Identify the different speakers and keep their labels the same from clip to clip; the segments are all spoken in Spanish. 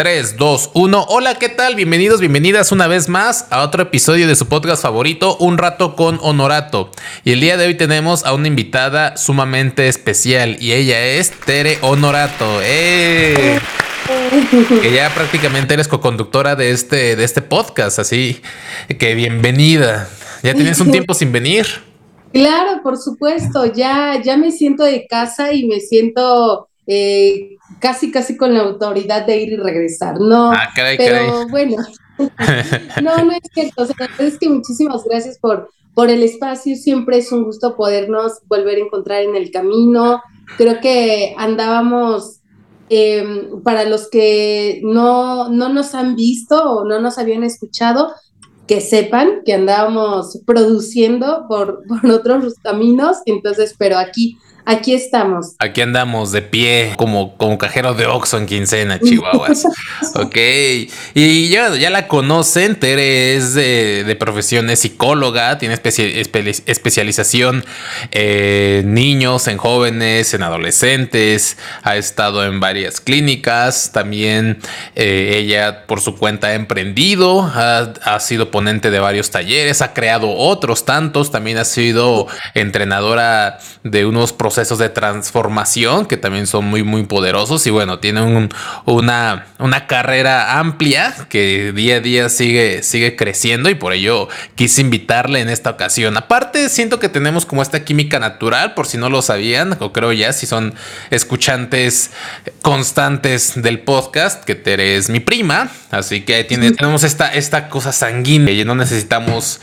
Speaker 1: 3, 2, 1. Hola, ¿qué tal? Bienvenidos, bienvenidas una vez más a otro episodio de su podcast favorito, Un Rato con Honorato. Y el día de hoy tenemos a una invitada sumamente especial y ella es Tere Honorato. ¡Eh! que ya prácticamente eres co-conductora de este, de este podcast, así que bienvenida. Ya tienes un tiempo sin venir.
Speaker 2: Claro, por supuesto, ya, ya me siento de casa y me siento eh, casi, casi con la autoridad de ir y regresar. No, ah, pero bueno, no, no es cierto. O sea, es que muchísimas gracias por, por el espacio. Siempre es un gusto podernos volver a encontrar en el camino. Creo que andábamos, em, para los que no, no nos han visto o no nos habían escuchado, que sepan que andábamos produciendo por, por otros caminos. Entonces, pero aquí Aquí estamos.
Speaker 1: Aquí andamos de pie, como, como cajero de Oxxo en quincena, Chihuahuas. ok. Y ya, ya la conocen, Tere es de, profesión, es psicóloga, tiene especialización en niños, en jóvenes, en adolescentes, ha estado en varias clínicas, también eh, ella por su cuenta ha emprendido, ha, ha sido ponente de varios talleres, ha creado otros tantos, también ha sido entrenadora de unos procesos procesos de transformación que también son muy, muy poderosos. Y bueno, tiene una, una carrera amplia que día a día sigue, sigue creciendo y por ello quise invitarle en esta ocasión. Aparte, siento que tenemos como esta química natural, por si no lo sabían, o creo ya, si son escuchantes constantes del podcast, que Tere es mi prima. Así que tiene, tenemos esta, esta cosa sanguínea y no necesitamos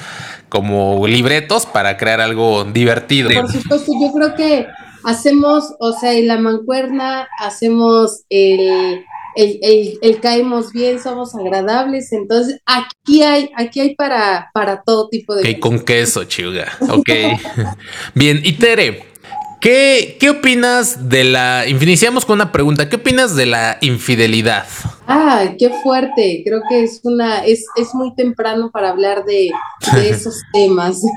Speaker 1: como libretos para crear algo divertido.
Speaker 2: Por supuesto, yo creo que hacemos, o sea, en la mancuerna, hacemos el, el, caemos bien, somos agradables, entonces aquí hay, aquí hay para, para todo tipo de...
Speaker 1: Ok, con queso, chiuga. Ok. bien, y Tere, ¿qué, ¿qué opinas de la... Iniciamos con una pregunta, ¿qué opinas de la infidelidad?
Speaker 2: Ah, qué fuerte. Creo que es una, es, es muy temprano para hablar de, de esos temas.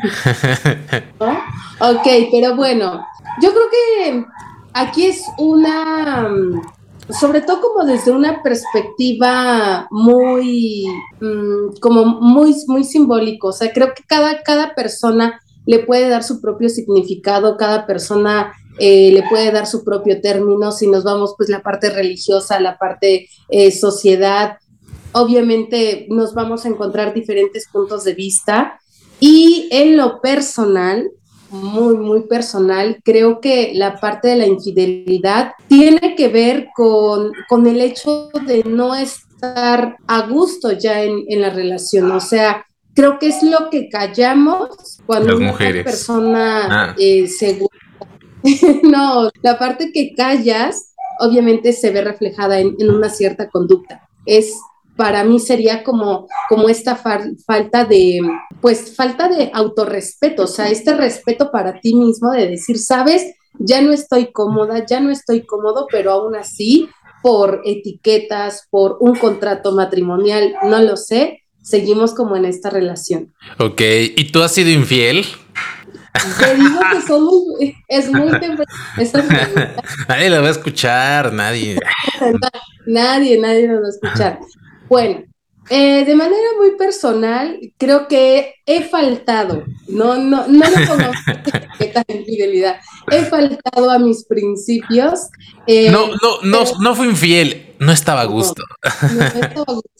Speaker 2: Ok, pero bueno, yo creo que aquí es una, sobre todo como desde una perspectiva muy, mm, como muy, muy simbólico. O sea, creo que cada, cada persona le puede dar su propio significado, cada persona eh, le puede dar su propio término, si nos vamos pues la parte religiosa, la parte eh, sociedad, obviamente nos vamos a encontrar diferentes puntos de vista y en lo personal, muy, muy personal, creo que la parte de la infidelidad tiene que ver con, con el hecho de no estar a gusto ya en, en, la relación. O sea, creo que es lo que callamos cuando una persona ah. eh, no, la parte que callas obviamente se ve reflejada en, en una cierta conducta. Es para mí sería como, como esta falta de, pues falta de autorrespeto, o sea, este respeto para ti mismo de decir, sabes, ya no estoy cómoda, ya no estoy cómodo, pero aún así, por etiquetas, por un contrato matrimonial, no lo sé, seguimos como en esta relación.
Speaker 1: Ok, ¿y tú has sido infiel?
Speaker 2: Te digo que somos, es muy
Speaker 1: Nadie lo va a escuchar, nadie.
Speaker 2: nadie, nadie lo va a escuchar. Bueno, eh, de manera muy personal, creo que he faltado, no, no, no me pongo infidelidad, he faltado a mis principios.
Speaker 1: Eh, no, no, no, no fui infiel, no estaba a gusto.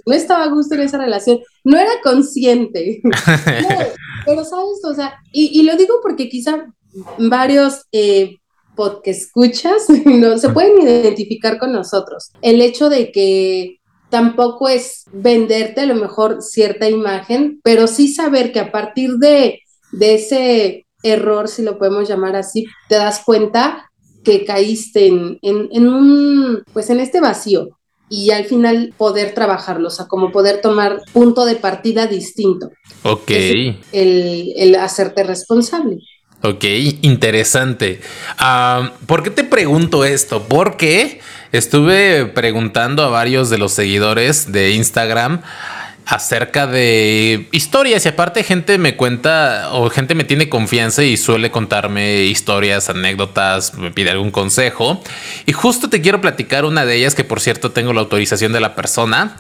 Speaker 2: No, estaba a gusto, en esa relación, no era consciente. pero sabes, o sea, y, lo digo porque quizá varios eh, que escuchas no, se pueden identificar con nosotros. El hecho de que tampoco es venderte a lo mejor cierta imagen, pero sí saber que a partir de, ese error, si lo podemos llamar así, te das cuenta que caíste en, un, pues en este vacío y al final poder trabajarlo, o sea, como poder tomar punto de partida distinto.
Speaker 1: Ok.
Speaker 2: El, el, hacerte responsable.
Speaker 1: Ok, interesante. Ah, ¿Por qué te pregunto esto? Porque estuve preguntando a varios de los seguidores de Instagram acerca de historias y aparte gente me cuenta o gente me tiene confianza y suele contarme historias, anécdotas, me pide algún consejo y justo te quiero platicar una de ellas que por cierto tengo la autorización de la persona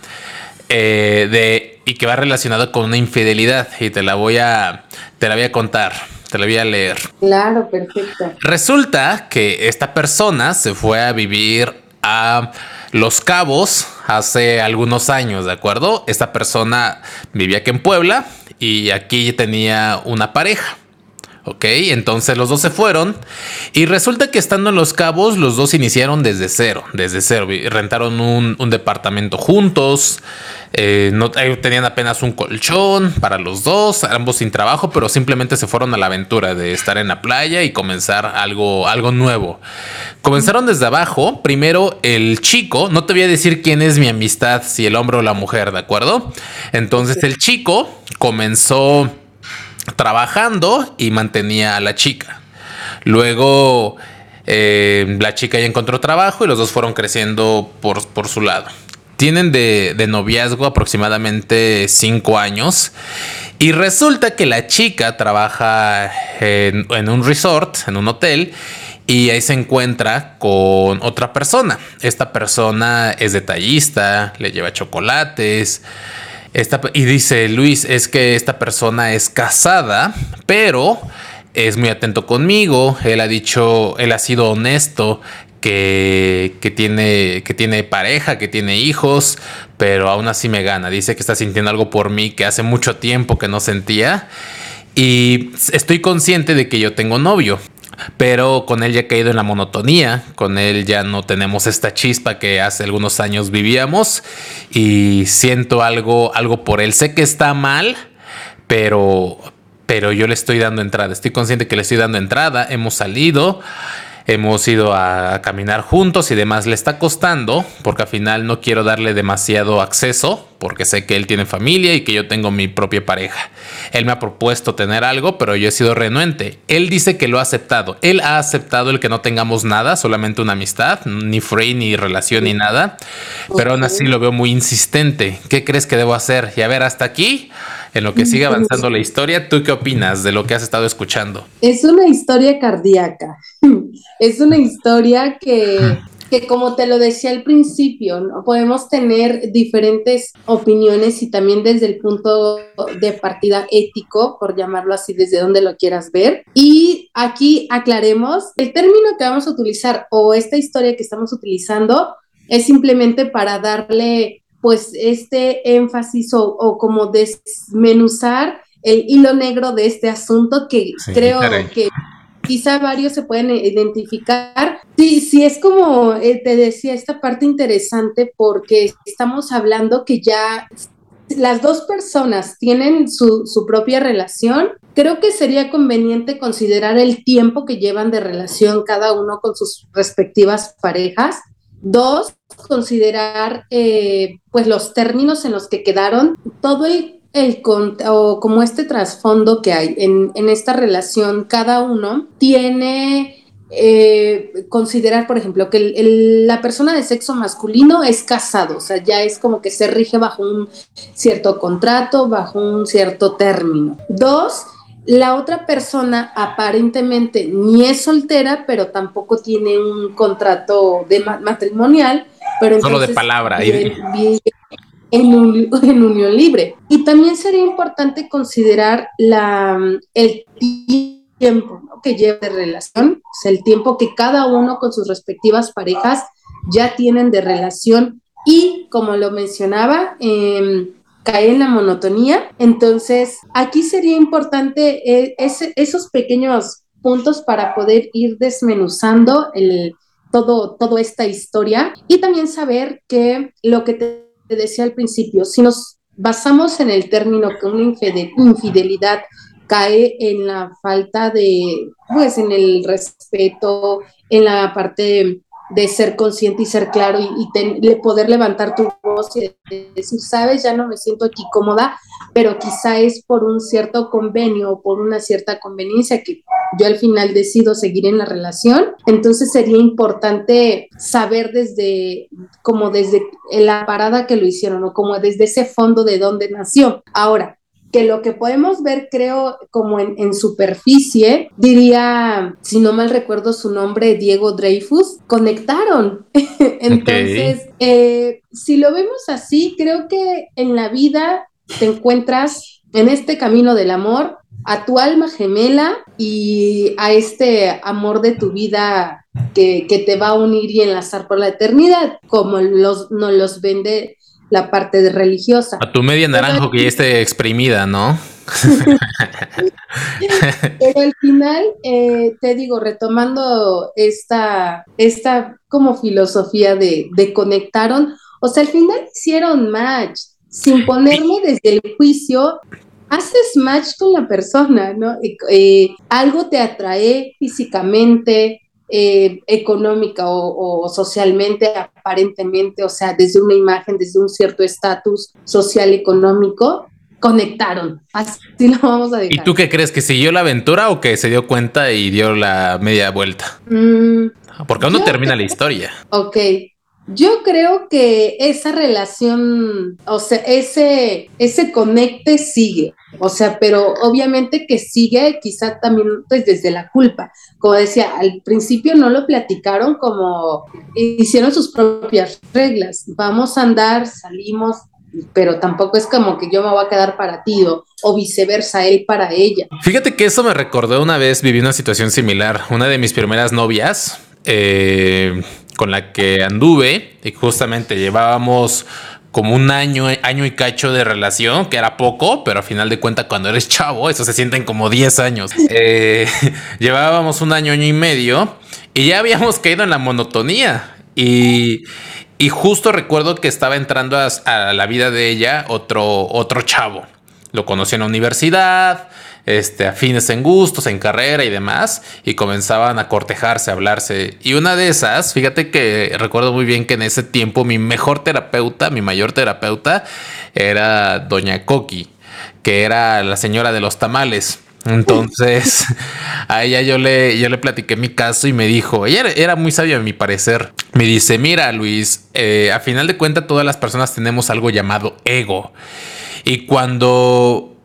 Speaker 1: eh, y que va relacionado con una infidelidad y te la voy a te la voy a contar. Te la voy a leer.
Speaker 2: Claro, perfecto.
Speaker 1: Resulta que esta persona se fue a vivir a Los Cabos hace algunos años, ¿de acuerdo? Esta persona vivía aquí en Puebla y aquí tenía una pareja. Ok, entonces los dos se fueron y resulta que estando en Los Cabos los dos iniciaron desde cero, desde cero, rentaron un, departamento juntos, eh, no, tenían apenas un colchón para los dos, ambos sin trabajo, pero simplemente se fueron a la aventura de estar en la playa y comenzar algo, algo nuevo. Comenzaron desde abajo, primero el chico, no te voy a decir quién es mi amistad, si el hombre o la mujer, ¿de acuerdo? Entonces el chico comenzó trabajando y mantenía a la chica. Luego eh, la chica ya encontró trabajo y los dos fueron creciendo por, por su lado. Tienen de, noviazgo aproximadamente cinco años y resulta que la chica trabaja en, en un resort, en un hotel, y ahí se encuentra con otra persona. Esta persona es detallista, le lleva chocolates, y dice Luis, es que esta persona es casada, pero es muy atento conmigo. Él ha dicho, él ha sido honesto que, que, tiene, que tiene pareja, que tiene hijos, pero aún así me gana. Dice que está sintiendo algo por mí que hace mucho tiempo que no sentía. Y estoy consciente de que yo tengo novio pero con él ya he caído en la monotonía, con él ya no tenemos esta chispa que hace algunos años vivíamos y siento algo, algo por él. Sé que está mal, pero, pero yo le estoy dando entrada. Estoy consciente que le estoy dando entrada. Hemos salido hemos ido a caminar juntos y demás. Le está costando porque al final no quiero darle demasiado acceso porque sé que él tiene familia y que yo tengo mi propia pareja. Él me ha propuesto tener algo, pero yo he sido renuente. Él dice que lo ha aceptado. Él ha aceptado el que no tengamos nada, solamente una amistad, ni free, ni relación, ni nada. Pero aún así lo veo muy insistente. ¿Qué crees que debo hacer? Y a ver, hasta aquí en lo que sigue avanzando la historia, ¿tú qué opinas de lo que has estado escuchando?
Speaker 2: Es una historia cardíaca. Es una historia que, que como te lo decía al principio, ¿no? podemos tener diferentes opiniones y también desde el punto de partida ético, por llamarlo así, desde donde lo quieras ver. Y aquí aclaremos, el término que vamos a utilizar o esta historia que estamos utilizando es simplemente para darle pues este énfasis o, como desmenuzar el hilo negro de este asunto que creo que quizá varios se pueden identificar. Sí, sí, es como eh, te decía, esta parte interesante porque estamos hablando que ya las dos personas tienen su, su, propia relación, creo que sería conveniente considerar el tiempo que llevan de relación cada uno con sus respectivas parejas. Dos, considerar eh, pues los términos en los que quedaron, todo el, el o como este trasfondo que hay en, en esta relación, cada uno tiene eh, considerar, por ejemplo, que la persona de sexo masculino es casado, o sea, ya es como que se rige bajo un cierto contrato, bajo un cierto término. Dos, la otra persona aparentemente ni es soltera, pero tampoco tiene un contrato de matrimonial, pero
Speaker 1: solo de palabra.
Speaker 2: en, unión libre. Y también sería importante considerar la, el tiempo que lleva de relación, o sea, el tiempo que cada uno con sus respectivas parejas ya tienen de relación y, como lo mencionaba, eh, cae en la monotonía. Entonces, aquí sería importante eh, esos pequeños puntos para poder ir desmenuzando el, todo, toda esta historia y también saber que lo que te decía al principio, si nos basamos en el término que una infidelidad cae en la falta de, pues en el respeto, en la parte de ser consciente y ser claro y, poder levantar tu voz y decir, sabes, ya no me siento aquí cómoda, pero quizá es por un cierto convenio o por una cierta conveniencia que yo al final decido seguir en la relación. Entonces sería importante saber desde, como desde la parada que lo hicieron o como desde ese fondo de dónde nació. Ahora, que lo que podemos ver, creo, como en, superficie, diría, si no mal recuerdo su nombre, Diego Dreyfus, conectaron. Entonces, eh, si lo vemos así, creo que en la vida te encuentras en este camino del amor a tu alma gemela y a este amor de tu vida que, que te va a unir y enlazar por la eternidad, como los, nos los vende la parte de religiosa.
Speaker 1: A tu media naranjo que ya esté exprimida, ¿no?
Speaker 2: Pero al final, eh, te digo, retomando esta, esta como filosofía de, de conectaron, o sea, al final hicieron match, sin ponerme desde el juicio, haces match con la persona, ¿no? Eh, algo te atrae físicamente, eh, económica o, socialmente, aparentemente, o sea, desde una imagen, desde un cierto estatus social económico, conectaron. Así lo vamos a dejar.
Speaker 1: ¿Y tú qué crees? ¿Que siguió la aventura o que se dio cuenta y dio la media vuelta? Mm, Porque aún no termina la historia.
Speaker 2: Ok. Yo creo que esa relación, o sea, ese, ese conecte sigue. O sea, pero obviamente que sigue quizá también pues, desde la culpa. Como decía, al principio no lo platicaron como hicieron sus propias reglas. Vamos a andar, salimos, pero tampoco es como que yo me voy a quedar para ti o, viceversa, él para ella.
Speaker 1: Fíjate que eso me recordó una vez, viví una situación similar. Una de mis primeras novias, eh, con la que anduve, y justamente llevábamos como un año, año y cacho de relación, que era poco, pero a final de cuentas cuando eres chavo, eso se sienten como 10 años. Eh, llevábamos un año, año y medio y ya habíamos caído en la monotonía. Y, y justo recuerdo que estaba entrando a, a, la vida de ella otro, otro chavo. Lo conocí en la universidad, este, afines en gustos, en carrera y demás, y comenzaban a cortejarse, a hablarse. Y una de esas, fíjate que recuerdo muy bien que en ese tiempo mi mejor terapeuta, mi mayor terapeuta, era Doña Coqui, que era la señora de los tamales. Entonces, a ella yo le, yo le platiqué mi caso y me dijo, ella era, muy sabia a mi parecer. Me dice, mira Luis, eh, a final de cuentas todas las personas tenemos algo llamado ego. Y cuando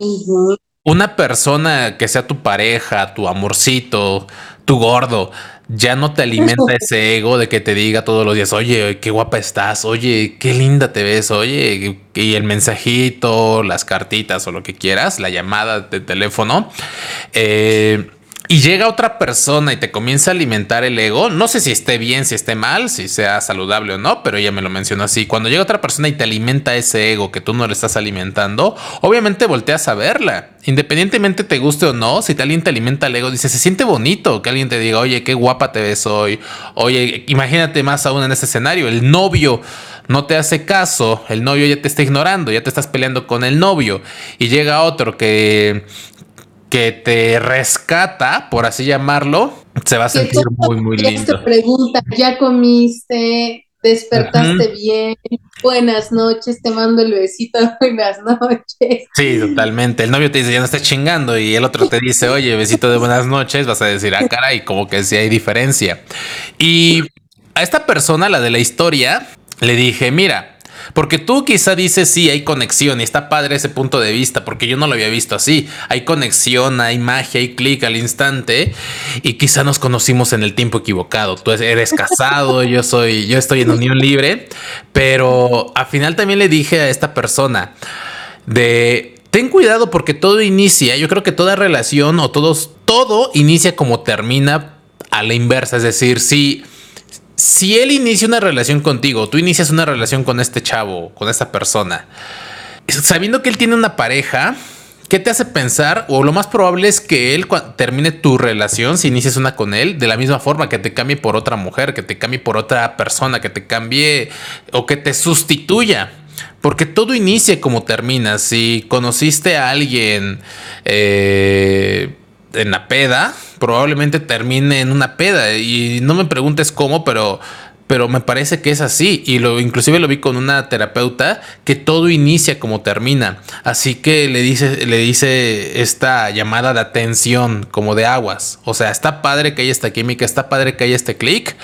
Speaker 1: una persona que sea tu pareja, tu amorcito, tu gordo, ya no te alimenta ese ego de que te diga todos los días, oye, qué guapa estás, oye, qué linda te ves, oye, y el mensajito, las cartitas o lo que quieras, la llamada de teléfono. Eh, y llega otra persona y te comienza a alimentar el ego, no sé si esté bien, si esté mal, si sea saludable o no, pero ella me lo mencionó así. Cuando llega otra persona y te alimenta ese ego que tú no le estás alimentando, obviamente volteas a verla. Independientemente te guste o no, si alguien te alimenta el ego, dice, se siente bonito que alguien te diga, oye, qué guapa te ves hoy. Oye, imagínate más aún en este escenario, el novio no te hace caso, el novio ya te está ignorando, ya te estás peleando con el novio y llega otro que que te rescata, por así llamarlo, se va a sentir muy, muy lindo.
Speaker 2: Te pregunta, ¿ya comiste? ¿Despertaste bien? Buenas noches, te mando el besito, buenas noches.
Speaker 1: Sí, totalmente. El novio te dice, ya no estás chingando, y el otro te dice, oye, besito de buenas noches, vas a decir, ah, caray, como que sí hay diferencia. Y a esta persona, la de la historia, le dije, mira, porque tú quizá dices, sí, hay conexión y está padre ese punto de vista, porque yo no lo había visto así. Hay conexión, hay magia, hay clic al instante y quizá nos conocimos en el tiempo equivocado. Tú eres casado, yo soy, yo estoy en unión libre, pero al final también le dije a esta persona de ten cuidado porque todo inicia, yo creo que toda relación o todos, todo inicia como termina a la inversa, es decir, si si él inicia una relación contigo, tú inicias una relación con este chavo, con esta persona, sabiendo que él tiene una pareja, ¿qué te hace pensar? O lo más probable es que él termine tu relación, si inicias una con él, de la misma forma que te cambie por otra mujer, que te cambie por otra persona, que te cambie o que te sustituya. Porque todo inicia como termina. Si conociste a alguien eh, en la peda, probablemente termine en una peda. Y no me preguntes cómo, pero pero me parece que es así. Y lo inclusive lo vi con una terapeuta que todo inicia como termina, así que le dice le dice esta llamada de atención como de aguas, o sea, está padre que haya esta química, está padre que haya este clic,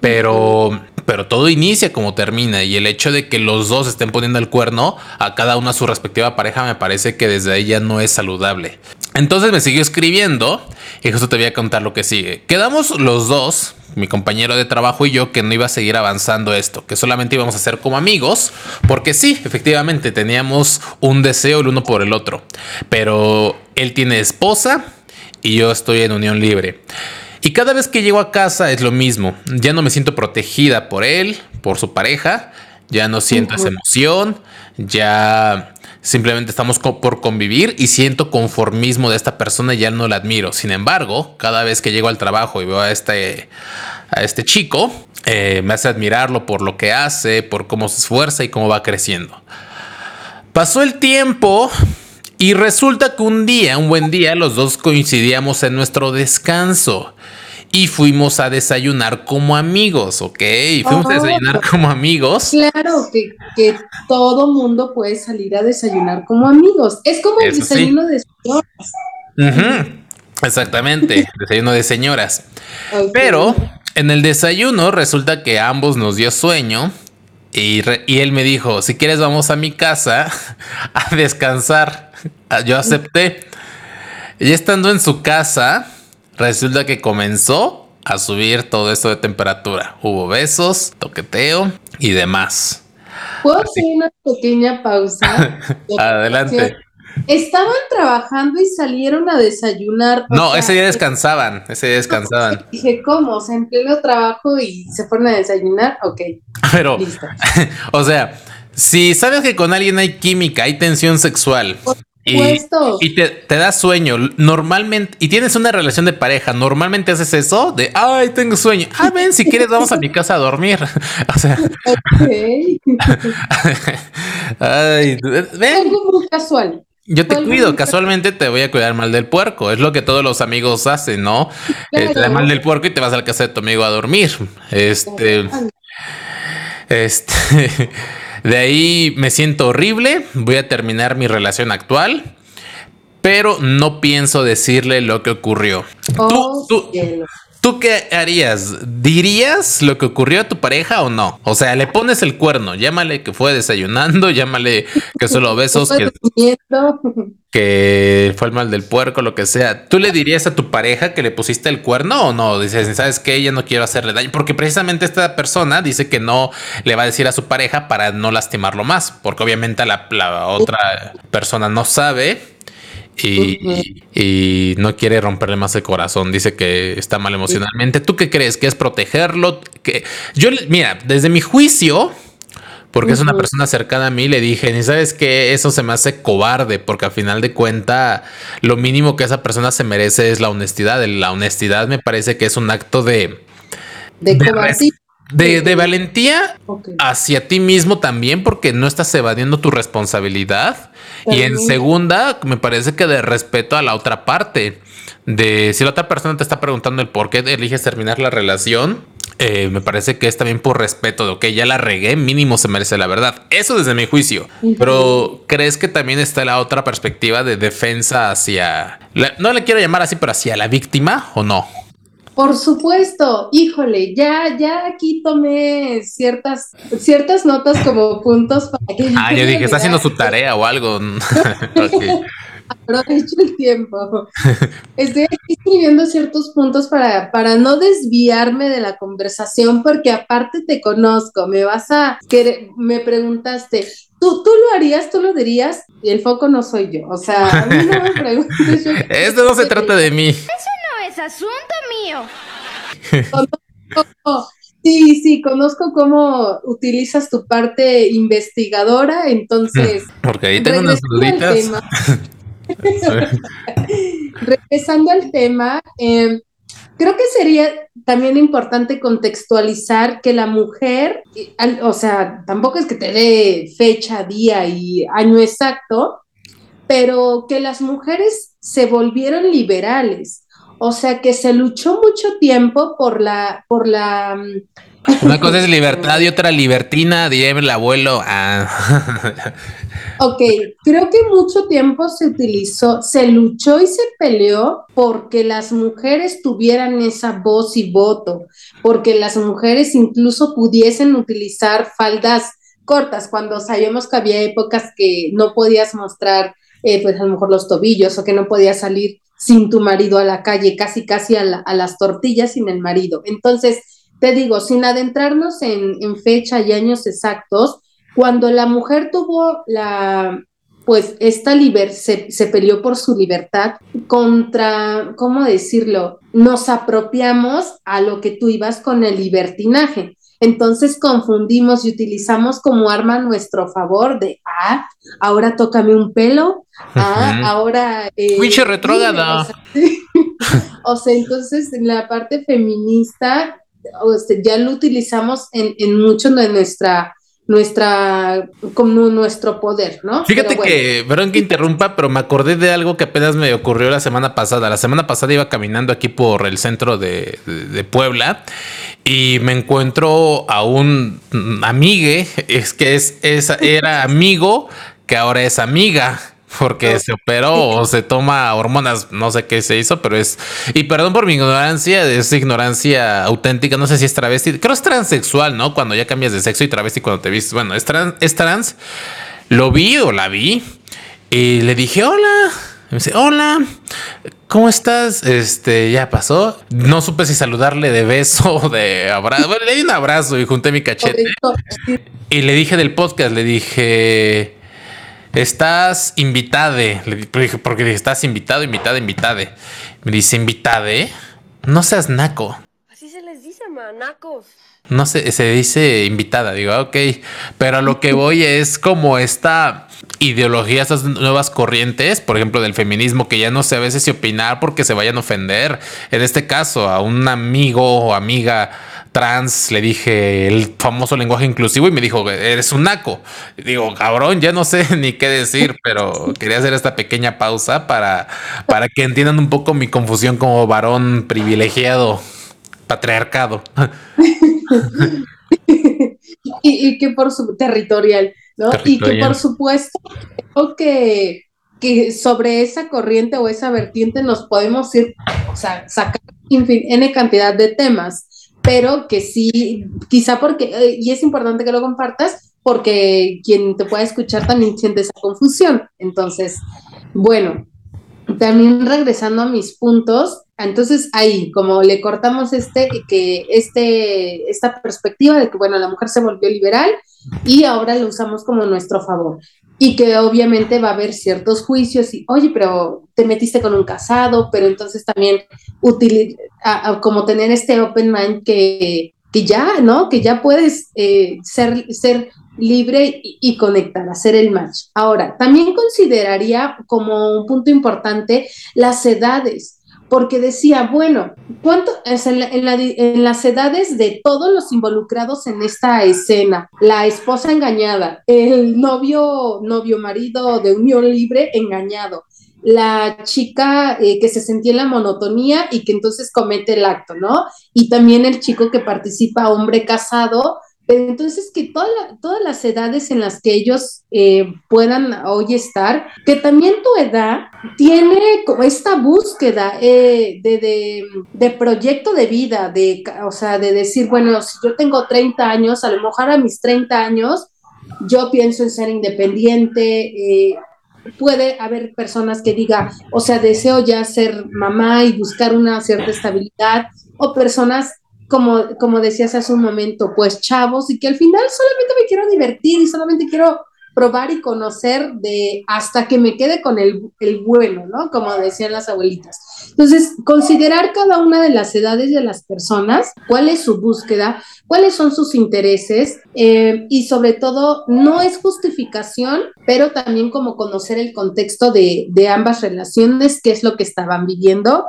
Speaker 1: pero pero todo inicia como termina y el hecho de que los dos estén poniendo el cuerno a cada una a su respectiva pareja me parece que desde ya no es saludable. Entonces me siguió escribiendo y justo te voy a contar lo que sigue. Quedamos los dos, mi compañero de trabajo y yo, que no iba a seguir avanzando esto, que solamente íbamos a ser como amigos, porque sí, efectivamente teníamos un deseo el uno por el otro, pero él tiene esposa y yo estoy en unión libre. Y cada vez que llego a casa es lo mismo. Ya no me siento protegida por él, por su pareja. Ya no siento esa emoción. Ya simplemente estamos por convivir y siento conformismo de esta persona y ya no la admiro. Sin embargo, cada vez que llego al trabajo y veo a este, a este chico, eh, me hace admirarlo por lo que hace, por cómo se esfuerza y cómo va creciendo. Pasó el tiempo y resulta que un día, un buen día, los dos coincidíamos en nuestro descanso y fuimos a desayunar como amigos, ¿ok? Fuimos a desayunar como amigos.
Speaker 2: Claro, que, que, todo mundo puede salir a desayunar como amigos. Es como el desayuno de señoras.
Speaker 1: Exactamente, desayuno de señoras. Pero en el desayuno resulta que a ambos nos dio sueño y, y él me dijo, si quieres vamos a mi casa a descansar. Yo acepté. Y estando en su casa, Resulta que comenzó a subir todo esto de temperatura. Hubo besos, toqueteo y demás.
Speaker 2: ¿Puedo hacer una pequeña pausa?
Speaker 1: Adelante.
Speaker 2: Estaban trabajando y salieron a desayunar.
Speaker 1: No, ese día descansaban, ese día descansaban.
Speaker 2: Dije, ¿cómo? O sea, en pleno trabajo y se fueron a desayunar. Ok.
Speaker 1: Pero, o sea, si sabes que con alguien hay química, hay tensión sexual, y, te, da sueño. Normalmente, y tienes una relación de pareja, normalmente haces eso de ay, tengo sueño. Ah, ven, si quieres, vamos a mi casa a dormir. o sea,
Speaker 2: ay, ven. muy casual.
Speaker 1: Yo te cuido, casualmente te voy a cuidar mal del puerco. Es lo que todos los amigos hacen, ¿no? Eh, te da mal del puerco y te vas a la casa de tu amigo a dormir. Este. Este. De ahí me siento horrible, voy a terminar mi relación actual, pero no pienso decirle lo que ocurrió.
Speaker 2: Oh,
Speaker 1: ¿Tú, tú, qué harías? ¿Dirías lo que ocurrió a tu pareja o no? O sea, le pones el cuerno, llámale que fue desayunando, llámale que solo besos, que, que fue el mal del puerco, lo que sea. ¿Tú le dirías a tu pareja que le pusiste el cuerno o no? Dices, ¿sabes qué? Ella no quiero hacerle daño. Porque precisamente esta persona dice que no le va a decir a su pareja para no lastimarlo más. Porque obviamente la, otra persona no sabe y, no quiere romperle más el corazón. Dice que está mal emocionalmente. ¿Tú qué crees? ¿Que es protegerlo? Que yo, mira, desde mi juicio porque es una persona cercana a mí, le dije, ni sabes que eso se me hace cobarde, porque al final de cuenta, lo mínimo que esa persona se merece es la honestidad. La honestidad me parece que es un acto de...
Speaker 2: De,
Speaker 1: de, valentía hacia ti mismo también, porque no estás evadiendo tu responsabilidad. y en segunda, me parece que de respeto a la otra parte. De si la otra persona te está preguntando el por qué eliges terminar la relación, eh, me parece que es también por respeto de que ya la regué, mínimo se merece la verdad. Eso desde mi juicio. Pero ¿crees que también está la otra perspectiva de defensa hacia, no le quiero llamar así, pero hacia la víctima o no?
Speaker 2: Por supuesto, híjole, ya, ya aquí tomé ciertas, ciertas notas como puntos para
Speaker 1: que. Ah, yo dije, está haciendo su tarea o algo.
Speaker 2: Aprovecho el tiempo. Estoy aquí escribiendo ciertos puntos para, para no desviarme de la conversación, porque aparte te conozco, me vas a que me preguntaste, ¿Tú, ¿Tú lo harías? ¿Tú lo dirías? Y el foco no soy yo. O sea, a mí no me preguntes.
Speaker 1: Esto no se trata de mí.
Speaker 3: Es asunto mío.
Speaker 2: Sí, sí, conozco cómo utilizas tu parte investigadora, entonces.
Speaker 1: Porque ahí tengo unas duditas.
Speaker 2: Regresando al tema, em, creo que sería también importante contextualizar que la mujer, o sea, tampoco es que te dé fecha, día y año exacto, pero que las mujeres se volvieron liberales. O sea, que se luchó mucho tiempo por la, por la
Speaker 1: Una cosa es libertad y otra libertina, diría el abuelo. Ah.
Speaker 2: Ok, creo que mucho tiempo se utilizó, se luchó y se peleó porque las mujeres tuvieran esa voz y voto, porque las mujeres incluso pudiesen utilizar faldas cortas, cuando sabíamos que había épocas que no podías mostrar, eh, pues a lo mejor los tobillos o que no podías salir sin tu marido a la calle, casi casi a, las tortillas sin el marido. Entonces, te digo, sin adentrarnos en, en fecha y años exactos, cuando la mujer tuvo la, pues esta liber se, peleó por su libertad contra, ¿cómo decirlo? Nos apropiamos a lo que tú ibas con el libertinaje. Entonces confundimos y utilizamos como arma a nuestro favor de, ah, ahora tócame un pelo, ah, ahora...
Speaker 1: Eh, retrógada.
Speaker 2: o, sea, entonces en la parte feminista ya lo utilizamos en, en mucho de nuestra nuestra, como nuestro poder, ¿no?
Speaker 1: Fíjate que, perdón que interrumpa, pero me acordé de algo que apenas me ocurrió la semana pasada. La semana pasada iba caminando aquí por el centro de, Puebla y me encuentro a un amigue, es que es, es, era amigo que ahora es amiga porque se operó o se toma hormonas, no sé qué se hizo, pero es. Y perdón por mi ignorancia, es ignorancia auténtica, no sé si es travesti, creo que es transexual, ¿no? Cuando ya cambias de sexo y travesti cuando te vistes. Bueno, es trans, es trans. Lo vi o la vi y le dije, hola. me dice, hola, ¿cómo estás? Este, ya pasó. No supe si saludarle de beso o de abrazo. Bueno, le di un abrazo y junté mi cachete. Y le dije del podcast, le dije, Estás invitade. Le dije, porque dije, estás invitado, invitada, invitade. Me dice, invitade. No seas naco.
Speaker 3: Así se les dice, manacos.
Speaker 1: No sé, se dice invitada, digo, ah, ok, pero a lo que voy es como esta ideología, estas nuevas corrientes, por ejemplo, del feminismo, que ya no sé a veces si opinar porque se vayan a ofender. En este caso, a un amigo o amiga trans, le dije el famoso lenguaje inclusivo y me dijo, eres un naco. Digo, cabrón, ya no sé ni qué decir, pero quería hacer esta pequeña pausa para, para que entiendan un poco mi confusión como varón privilegiado, patriarcado.
Speaker 2: y, que por su territorial, ¿no? Y que por supuesto, creo que, que sobre esa corriente o esa vertiente nos podemos ir, o sea, sacar N cantidad de temas pero que sí, quizá porque, eh, y es importante que lo compartas, porque quien te pueda escuchar también siente esa confusión. Entonces, bueno, también regresando a mis puntos, entonces ahí, como le cortamos este, que este, esta perspectiva de que, bueno, la mujer se volvió liberal y ahora lo usamos como nuestro favor y que obviamente va a haber ciertos juicios y, oye, pero te metiste con un casado, pero entonces también como tener este open mind que, que ya, ¿no? Que ya puedes eh, ser, ser libre y, conectar, hacer el match. Ahora, también consideraría como un punto importante las edades porque decía, bueno, ¿cuánto es en, las edades de todos los involucrados en esta escena? La esposa engañada, el novio, novio marido de unión libre engañado, la chica eh, que se sentía en la monotonía y que entonces comete el acto, ¿no? Y también el chico que participa, hombre casado, entonces, que todas las edades en las que ellos eh, puedan hoy estar, que también tu edad tiene como esta búsqueda eh, de, de, proyecto de vida, de, o sea, de decir, bueno, si yo tengo 30 años, a lo mejor a mis 30 años, yo pienso en ser independiente. Eh, puede haber personas que digan, o sea, deseo ya ser mamá y buscar una cierta estabilidad, o personas como, como decías hace un momento, pues chavos, y que al final solamente me quiero divertir y solamente quiero probar y conocer de hasta que me quede con el, el bueno, ¿no? Como decían las abuelitas. Entonces, considerar cada una de las edades de las personas, cuál es su búsqueda, cuáles son sus intereses eh, y sobre todo no es justificación, pero también como conocer el contexto de, de ambas relaciones, qué es lo que estaban viviendo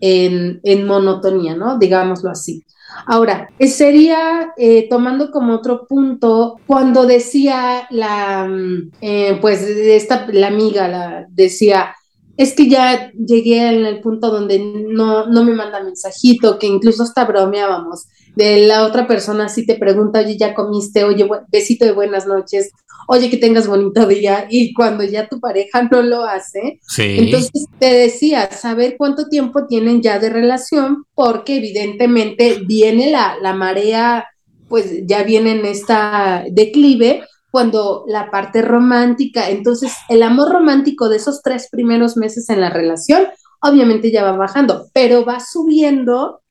Speaker 2: en, en monotonía, ¿no? Digámoslo así. Ahora, sería eh, tomando como otro punto, cuando decía la, mm, eh, pues esta, la amiga, la, decía, es que ya llegué en el punto donde no, no me manda mensajito, que incluso hasta bromeábamos. De la otra persona si te pregunta, oye, ya comiste, oye, besito de buenas noches, oye, que tengas bonito día. Y cuando ya tu pareja no lo hace, entonces te decía, saber cuánto tiempo tienen ya de relación, porque evidentemente viene la, la marea, pues ya viene en esta declive, cuando la parte romántica, entonces el amor romántico de esos tres primeros meses en la relación, obviamente ya va bajando, pero va subiendo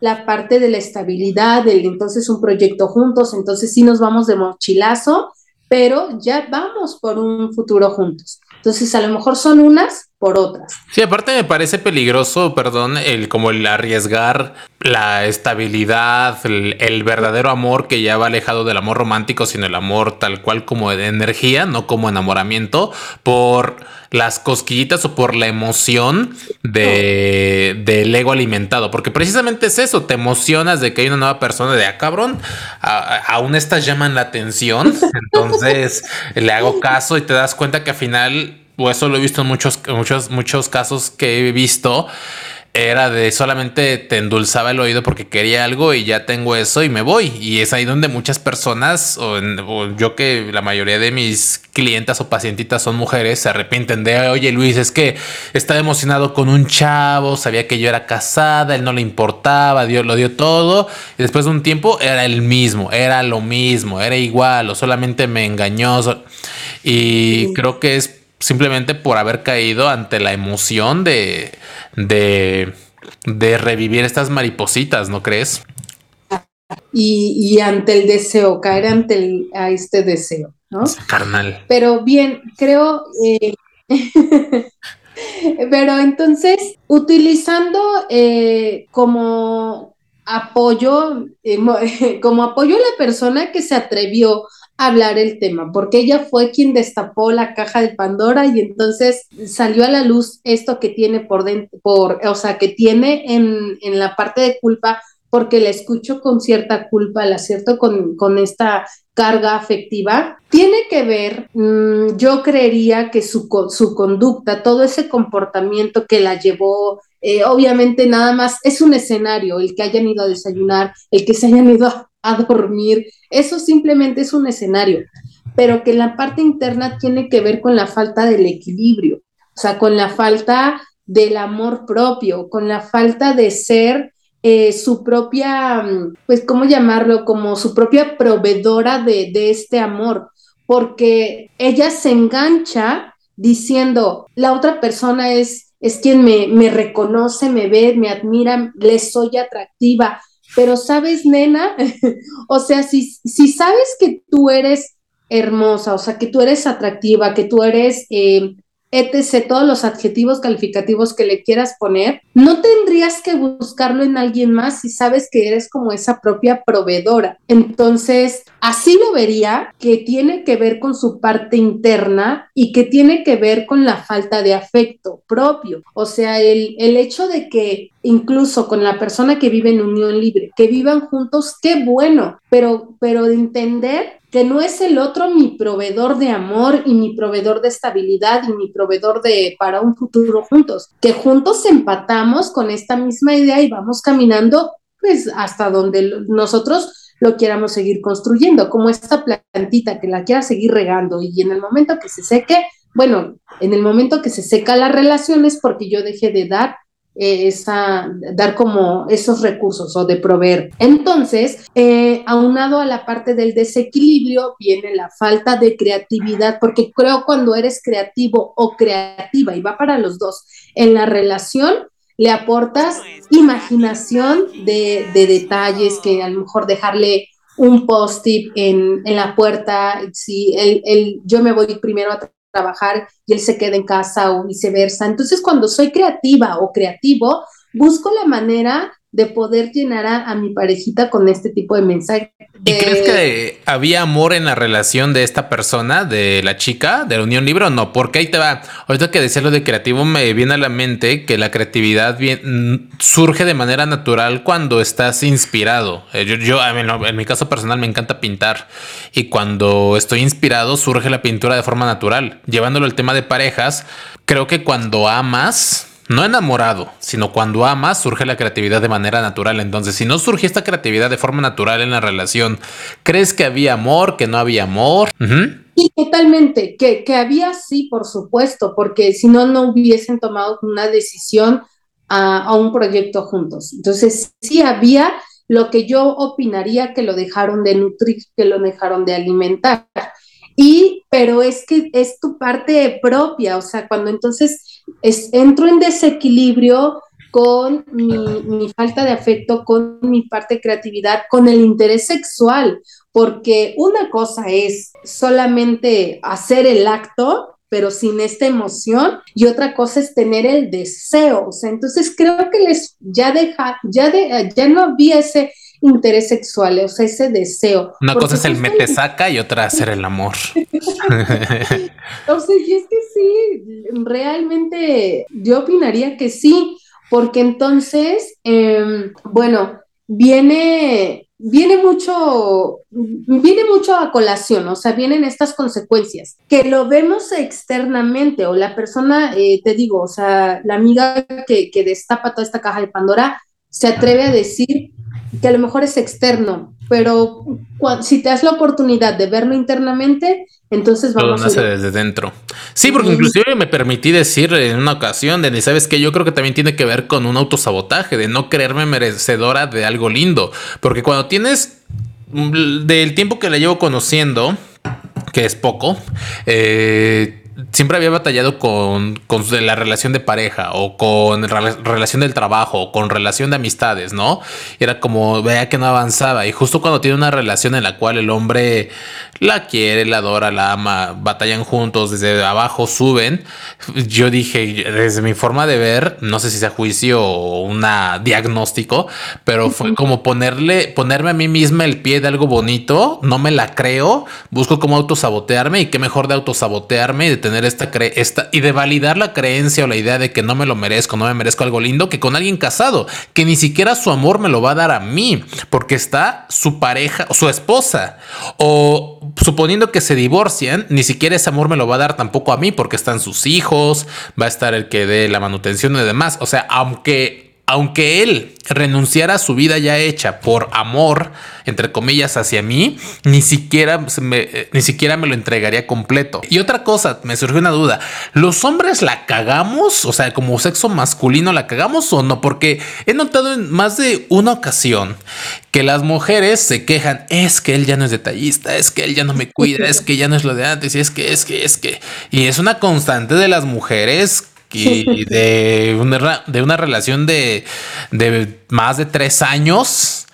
Speaker 2: la parte de la estabilidad, del entonces un proyecto juntos, entonces sí nos vamos de mochilazo, pero ya vamos por un futuro juntos. Entonces a lo mejor son unas, por otras.
Speaker 1: Sí, aparte me parece peligroso, perdón, el como el arriesgar la estabilidad, el, verdadero amor que ya va alejado del amor romántico, sino el amor tal cual como de energía, no como enamoramiento, por las cosquillitas o por la emoción de, del ego alimentado, porque precisamente es eso, te emocionas de que hay una nueva persona de, ah, cabrón, aún estas llaman la atención, entonces le hago caso y te das cuenta que al final o eso lo he visto en muchos, muchos, muchos casos que he visto, era de solamente te endulzaba el oído porque quería algo y ya tengo eso y me voy. Y es ahí donde muchas personas, o, yo que la mayoría de mis clientas o pacientitas son mujeres, se arrepienten de, oye Luis, es que estaba emocionado con un chavo, sabía que yo era casada, él no le importaba, Dios lo dio todo. Y después de un tiempo era el mismo, era lo mismo, era igual, o solamente me engañó. Y creo que es simplemente por haber caído ante la emoción de, de, revivir estas maripositas, ¿no crees?
Speaker 2: Y, ante el deseo, caer ante el, a este deseo, ¿no?
Speaker 1: Carnal.
Speaker 2: Pero bien, creo, eh, pero entonces, utilizando eh, como apoyo, eh, como apoyo a la persona que se atrevió hablar el tema, porque ella fue quien destapó la caja de Pandora y entonces salió a la luz esto que tiene por dentro, por, o sea, que tiene en, en la parte de culpa, porque la escucho con cierta culpa, la acierto con, con esta carga afectiva, tiene que ver, mm, yo creería que su, su conducta, todo ese comportamiento que la llevó eh, obviamente nada más es un escenario, el que hayan ido a desayunar, el que se hayan ido a, a dormir, eso simplemente es un escenario, pero que la parte interna tiene que ver con la falta del equilibrio, o sea, con la falta del amor propio, con la falta de ser eh, su propia, pues, ¿cómo llamarlo? Como su propia proveedora de, de este amor, porque ella se engancha diciendo, la otra persona es, es quien me, me reconoce, me ve, me admira, le soy atractiva, pero sabes, nena, o sea, si, si sabes que tú eres hermosa, o sea, que tú eres atractiva, que tú eres eh, todos los adjetivos calificativos que le quieras poner, no tendrías que buscarlo en alguien más si sabes que eres como esa propia proveedora. Entonces, así lo vería, que tiene que ver con su parte interna y que tiene que ver con la falta de afecto propio. O sea, el, el hecho de que incluso con la persona que vive en unión libre, que vivan juntos, qué bueno, pero, pero de entender que no es el otro mi proveedor de amor y mi proveedor de estabilidad y mi proveedor de para un futuro juntos, que juntos empatamos con esta misma idea y vamos caminando pues hasta donde nosotros lo quieramos seguir construyendo, como esta plantita que la quiera seguir regando. Y en el momento que se seque, bueno, en el momento que se seca la relación es porque yo dejé de dar esa, dar como esos recursos o de proveer. Entonces, eh, aunado a la parte del desequilibrio, viene la falta de creatividad, porque creo cuando eres creativo o creativa, y va para los dos, en la relación, le aportas imaginación de, detalles que a lo mejor dejarle un post-it en, la puerta, si el, el, yo me voy primero a trabajar y él se queda en casa o viceversa. Entonces, cuando soy creativa o creativo, busco la manera de poder llenar a, mi parejita con este tipo de mensaje.
Speaker 1: ¿Y crees que había amor en la relación de esta persona, de la chica, de la unión libre o no? Porque ahí te va. Ahorita que decía lo de creativo, me viene a la mente que la creatividad bien, surge de manera natural cuando estás inspirado. Eh, yo, yo en, mi caso personal, me encanta pintar. Y cuando estoy inspirado, surge la pintura de forma natural. Llevándolo al tema de parejas, creo que cuando amas, no enamorado, sino cuando amas surge la creatividad de manera natural. Entonces, si no surge esta creatividad de forma natural en la relación, ¿crees que había amor, que no había amor?
Speaker 2: Sí, totalmente, que, que, había sí, por supuesto, porque si no, no hubiesen tomado una decisión a, a un proyecto juntos. Entonces, sí había lo que yo opinaría que lo dejaron de nutrir, que lo dejaron de alimentar. Y, pero es que es tu parte propia, o sea, cuando entonces es, entro en desequilibrio con mi, falta de afecto, con mi parte de creatividad, con el interés sexual, porque una cosa es solamente hacer el acto, pero sin esta emoción, y otra cosa es tener el deseo, entonces creo que les ya deja, ya, ya no había ese interés sexual, o sea, ese deseo.
Speaker 1: Una cosa es el mete saca y otra hacer el amor.
Speaker 2: o sea, y es que sí, realmente yo opinaría que sí, porque entonces, em, bueno, viene, viene mucho, viene mucho a colación, o sea, vienen estas consecuencias, que lo vemos externamente, o la persona, eh, te digo, o sea, la amiga que, que destapa toda esta caja de Pandora, se atreve a decir que a lo mejor es externo, pero si te das la oportunidad de verlo internamente, entonces vamos
Speaker 1: Todo nace desde dentro. Sí, porque inclusive me permití decir en una ocasión, de ¿sabes que Yo creo que también tiene que ver con un autosabotaje, de no creerme merecedora de algo lindo. Porque cuando tienes mm, del tiempo que la llevo conociendo, que es poco, eh, siempre había batallado con, con, la relación de pareja o con relación del trabajo o con relación de amistades, ¿no? Era como vea que no avanzaba y justo cuando tiene una relación en la cual el hombre la quiere, la adora, la ama, batallan juntos, desde abajo suben, yo dije, desde mi forma de ver, no sé si sea juicio o un diagnóstico, pero fue como ponerle, ponerme a mí misma el pie de algo bonito, no me la creo, busco cómo autosabotearme y qué mejor de autosabotearme y de tener esta, cre esta y de validar la creencia o la idea de que no me lo merezco, no me merezco algo lindo, que con alguien casado, que ni siquiera su amor me lo va a dar a mí, porque está su pareja, su esposa, o suponiendo que se divorcian, ni siquiera ese amor me lo va a dar tampoco a mí, porque están sus hijos, va a estar el que dé la manutención y demás. O sea, aunque aunque él renunciara a su vida ya hecha por amor, entre comillas, hacia mí, ni siquiera me, eh, ni siquiera me lo entregaría completo. Y otra cosa, me surgió una duda, ¿los hombres la cagamos? O sea, como sexo masculino la cagamos o no? Porque he notado en más de una ocasión que las mujeres se quejan, es que él ya no es detallista, es que él ya no me cuida, es que ya no es lo de antes, es que, es que, es que. Y es una constante de las mujeres y de una, de una relación de, de más de tres años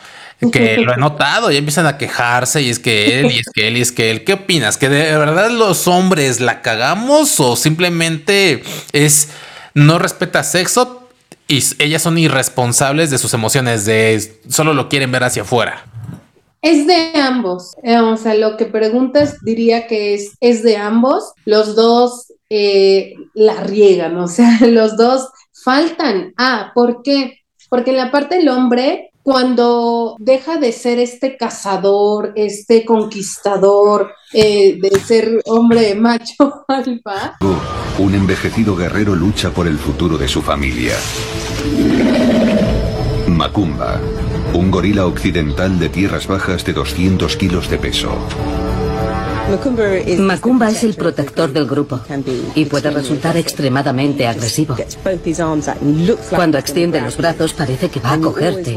Speaker 1: que lo he notado, ya empiezan a quejarse y es que él, y es que él, y es que él. ¿Qué opinas? ¿Que de verdad los hombres la cagamos o simplemente es no respeta sexo y ellas son irresponsables de sus emociones, de solo lo quieren ver hacia afuera?
Speaker 2: Es de ambos. Eh, o sea, lo que preguntas diría que es, es de ambos. Los dos eh, la riegan, o sea, los dos faltan. Ah, ¿por qué? Porque en la parte del hombre, cuando deja de ser este cazador, este conquistador, eh, de ser hombre macho alfa.
Speaker 4: Un envejecido guerrero lucha por el futuro de su familia. Macumba, un gorila occidental de tierras bajas de 200 kilos de peso.
Speaker 5: Macumba es el protector del grupo y puede resultar extremadamente agresivo. Cuando extiende los brazos parece que va a cogerte.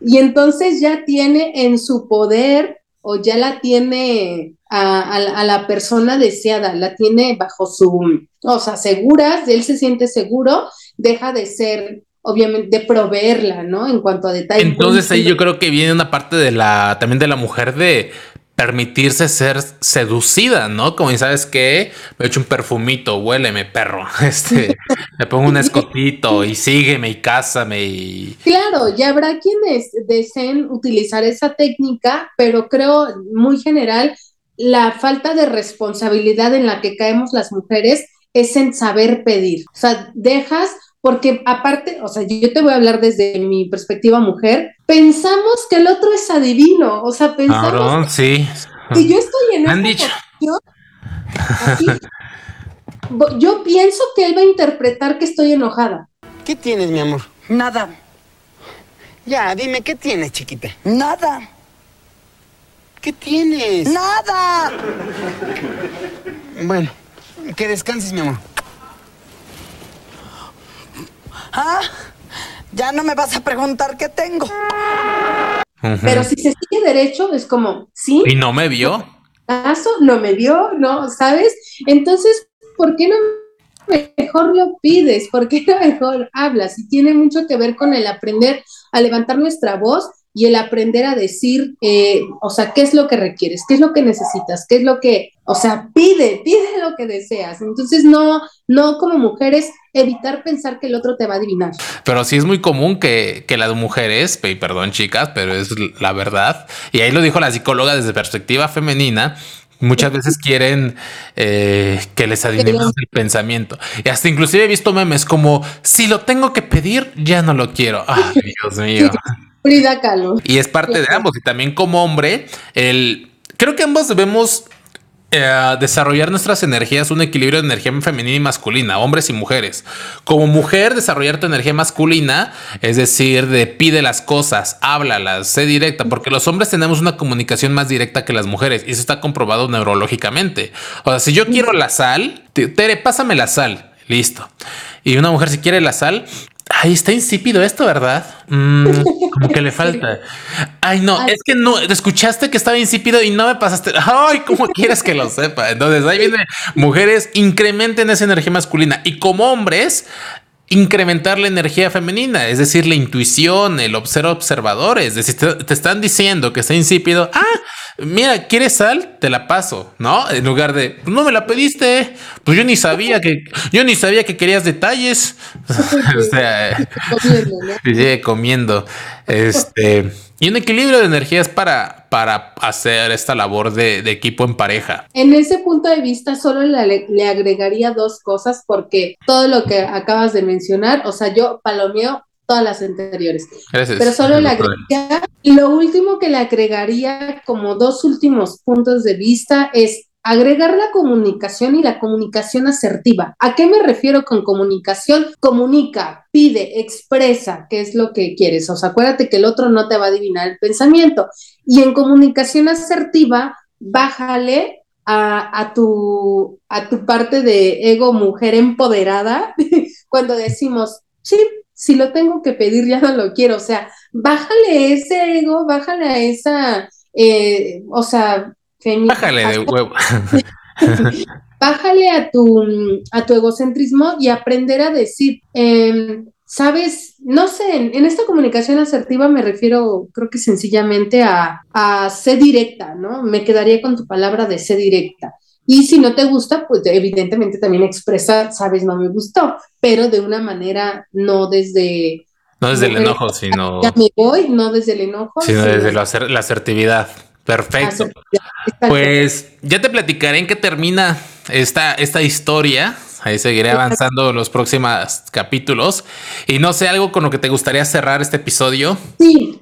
Speaker 2: Y entonces ya tiene en su poder o ya la tiene a, la persona deseada, la tiene bajo su, o sea, seguras, él se siente seguro, deja de ser obviamente de proveerla, ¿no? En cuanto a detalles.
Speaker 1: Entonces ahí yo creo que viene una parte de la también de la mujer de permitirse ser seducida, ¿no? Como sabes que me echo un perfumito, huéleme, perro. Este, me pongo un escotito y sígueme y cásame y.
Speaker 2: Claro, ya habrá quienes deseen utilizar esa técnica, pero creo muy general la falta de responsabilidad en la que caemos las mujeres es en saber pedir. O sea, dejas porque aparte, o sea, yo te voy a hablar desde mi perspectiva mujer, pensamos que el otro es adivino, o sea, pensamos
Speaker 1: sí.
Speaker 2: que yo estoy en
Speaker 1: Han dicho.
Speaker 2: yo pienso que él va a interpretar que estoy enojada.
Speaker 6: ¿Qué tienes, mi amor?
Speaker 7: Nada.
Speaker 6: Ya, dime, ¿qué tienes, chiquita?
Speaker 7: Nada.
Speaker 6: ¿Qué tienes?
Speaker 7: Nada.
Speaker 6: Bueno, que descanses, mi amor.
Speaker 7: ¿Ah? Ya no me vas a preguntar qué tengo.
Speaker 2: Pero si se sigue derecho, es como, ¿sí?
Speaker 1: ¿Y no me vio?
Speaker 2: ¿Caso? ¿No me vio? ¿No? ¿Sabes? Entonces, ¿por qué no mejor lo pides? ¿Por qué no mejor hablas? Y tiene mucho que ver con el aprender a levantar nuestra voz y el aprender a decir, eh, o sea, qué es lo que requieres, qué es lo que necesitas, qué es lo que, o sea, pide, pide lo que deseas. Entonces, no, no como mujeres evitar pensar que el otro te va a adivinar.
Speaker 1: Pero sí es muy común que, que las mujeres, y perdón chicas, pero es la verdad, y ahí lo dijo la psicóloga desde perspectiva femenina, Muchas veces quieren eh, que les adivinemos el pensamiento. Y hasta inclusive he visto memes como, si lo tengo que pedir, ya no lo quiero. Ay, Dios mío.
Speaker 2: Frida Kahlo.
Speaker 1: Y es parte de ambos. Y también como hombre, el creo que ambos debemos eh, desarrollar nuestras energías, un equilibrio de energía femenina y masculina, hombres y mujeres. Como mujer, desarrollar tu energía masculina, es decir, de pide las cosas, háblalas, sé directa, porque los hombres tenemos una comunicación más directa que las mujeres y eso está comprobado neurológicamente. O sea, si yo quiero la sal, Tere, pásame la sal. Listo. Y una mujer si quiere la sal, Ay, está insípido esto, ¿verdad? Mm, como que le falta. Ay, no, es que no, escuchaste que estaba insípido y no me pasaste. Ay, ¿cómo quieres que lo sepa? Entonces ahí viene, mujeres, incrementen esa energía masculina y como hombres, incrementar la energía femenina, es decir, la intuición, el observar observadores. Es decir, te, te están diciendo que está insípido. Ah, mira, ¿quieres sal? Te la paso, ¿no? En lugar de, no me la pediste, pues yo ni sabía que, yo ni sabía que querías detalles. o sea, sigue comiendo. Este, y un equilibrio de energías para, para hacer esta labor de, de, equipo en pareja.
Speaker 2: En ese punto de vista, solo le, le agregaría dos cosas, porque todo lo que acabas de mencionar, o sea, yo palomeo todas las anteriores.
Speaker 1: Gracias.
Speaker 2: Pero solo le agregaría, lo último que le agregaría como dos últimos puntos de vista es agregar la comunicación y la comunicación asertiva. ¿A qué me refiero con comunicación? Comunica, pide, expresa qué es lo que quieres. O sea, acuérdate que el otro no te va a adivinar el pensamiento. Y en comunicación asertiva, bájale a, a, tu, a tu parte de ego mujer empoderada cuando decimos, sí, si lo tengo que pedir, ya no lo quiero. O sea, bájale ese ego, bájale a esa, eh, o sea,
Speaker 1: bájale de huevo.
Speaker 2: bájale a tu, a tu egocentrismo y aprender a decir, eh, sabes, no sé, en, en, esta comunicación asertiva me refiero, creo que sencillamente a, a ser directa, ¿no? Me quedaría con tu palabra de ser directa. Y si no te gusta, pues evidentemente también expresa, sabes, no me gustó, pero de una manera no desde...
Speaker 1: No desde el enojo, sino...
Speaker 2: Ya me voy, no desde el enojo.
Speaker 1: Sino, sino desde la, la asertividad. Perfecto. Pues ya te platicaré en qué termina esta, esta historia. Ahí seguiré avanzando en los próximos capítulos. Y no sé, algo con lo que te gustaría cerrar este episodio.
Speaker 2: Sí,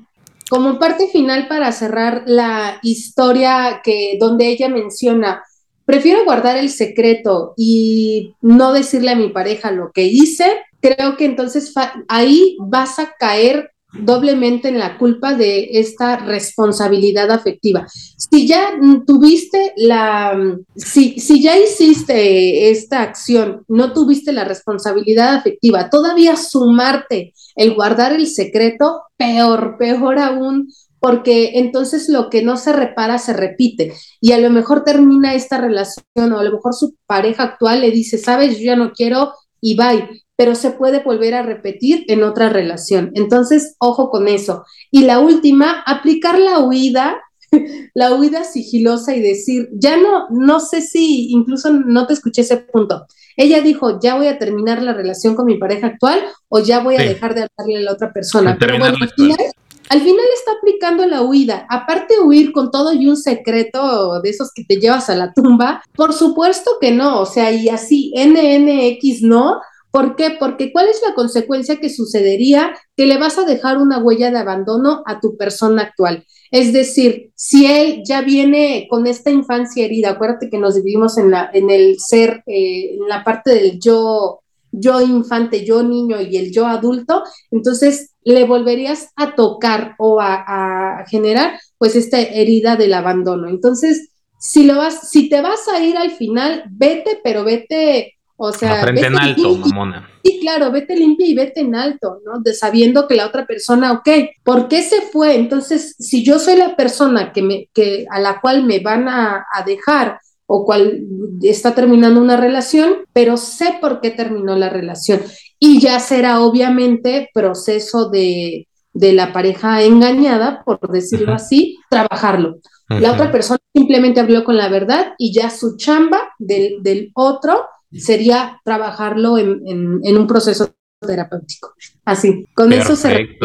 Speaker 2: como parte final para cerrar la historia que donde ella menciona prefiero guardar el secreto y no decirle a mi pareja lo que hice, creo que entonces ahí vas a caer doblemente en la culpa de esta responsabilidad afectiva. Si ya tuviste la, si, si ya hiciste esta acción, no tuviste la responsabilidad afectiva, todavía sumarte el guardar el secreto, peor, peor aún, porque entonces lo que no se repara se repite y a lo mejor termina esta relación o a lo mejor su pareja actual le dice, sabes, yo ya no quiero y bye, pero se puede volver a repetir en otra relación. Entonces, ojo con eso. Y la última, aplicar la huida la huida sigilosa y decir, ya no, no sé si, incluso no te escuché ese punto. Ella dijo, ya voy a terminar la relación con mi pareja actual o ya voy a dejar de hablarle a la otra persona. Pero bueno, al final, al final está aplicando la huida. Aparte huir con todo y un secreto de esos que te llevas a la tumba, por supuesto que no. O sea, y así, NNX no, ¿Por qué? Porque ¿cuál es la consecuencia que sucedería? Que le vas a dejar una huella de abandono a tu persona actual. Es decir, si él ya viene con esta infancia herida, acuérdate que nos dividimos en, la, en el ser, eh, en la parte del yo, yo infante, yo niño y el yo adulto, entonces le volverías a tocar o a, a generar pues esta herida del abandono. Entonces, si lo vas, si te vas a ir al final, vete, pero vete o sea,
Speaker 1: frente en alto, mamona.
Speaker 2: Sí, claro, vete limpia y vete en alto, ¿no? De sabiendo que la otra persona, ok, ¿por qué se fue? Entonces, si yo soy la persona que me, que, a la cual me van a, a dejar o cual está terminando una relación, pero sé por qué terminó la relación. Y ya será obviamente proceso de, de la pareja engañada, por decirlo así, trabajarlo. La otra persona simplemente habló con la verdad y ya su chamba del, del otro sería trabajarlo en, en, un proceso terapéutico. Así, con eso se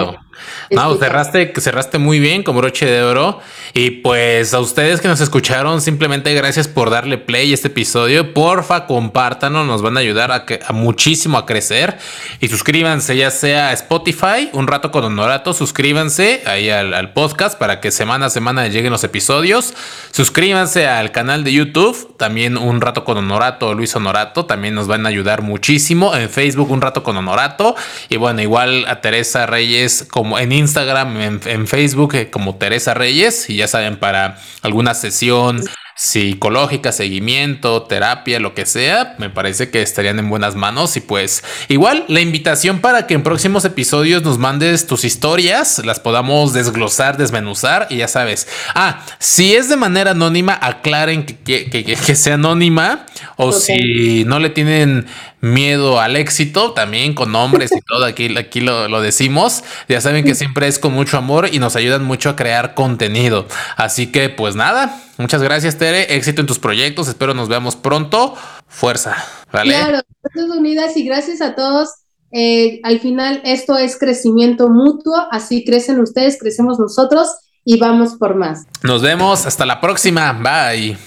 Speaker 1: no, cerraste, cerraste muy bien con broche de oro. Y pues a ustedes que nos escucharon, simplemente gracias por darle play a este episodio. Porfa, compártanlo, nos van a ayudar a, que, a muchísimo a crecer. Y suscríbanse, ya sea a Spotify, un rato con Honorato, suscríbanse ahí al, al, podcast para que semana a semana lleguen los episodios. Suscríbanse al canal de YouTube, también un rato con Honorato, Luis Honorato, también nos van a ayudar muchísimo. En Facebook, un rato con Honorato. Y bueno, igual a Teresa Reyes como en Instagram, en, Facebook, eh, como Teresa Reyes, y ya saben, para alguna sesión psicológica, seguimiento, terapia, lo que sea, me parece que estarían en buenas manos. Y pues igual la invitación para que en próximos episodios nos mandes tus historias, las podamos desglosar, desmenuzar y ya sabes. Ah, si es de manera anónima, aclaren que, que, que, sea anónima o si no le tienen miedo al éxito, también con nombres y todo, aquí, aquí lo, lo, decimos. Ya saben que siempre es con mucho amor y nos ayudan mucho a crear contenido. Así que pues nada, muchas gracias Tere, éxito en tus proyectos, espero nos veamos pronto. Fuerza, ¿vale?
Speaker 2: Claro, Fuerzas Unidas y gracias a todos. Eh, al final esto es crecimiento mutuo, así crecen ustedes, crecemos nosotros y vamos por más.
Speaker 1: Nos vemos, hasta la próxima, bye.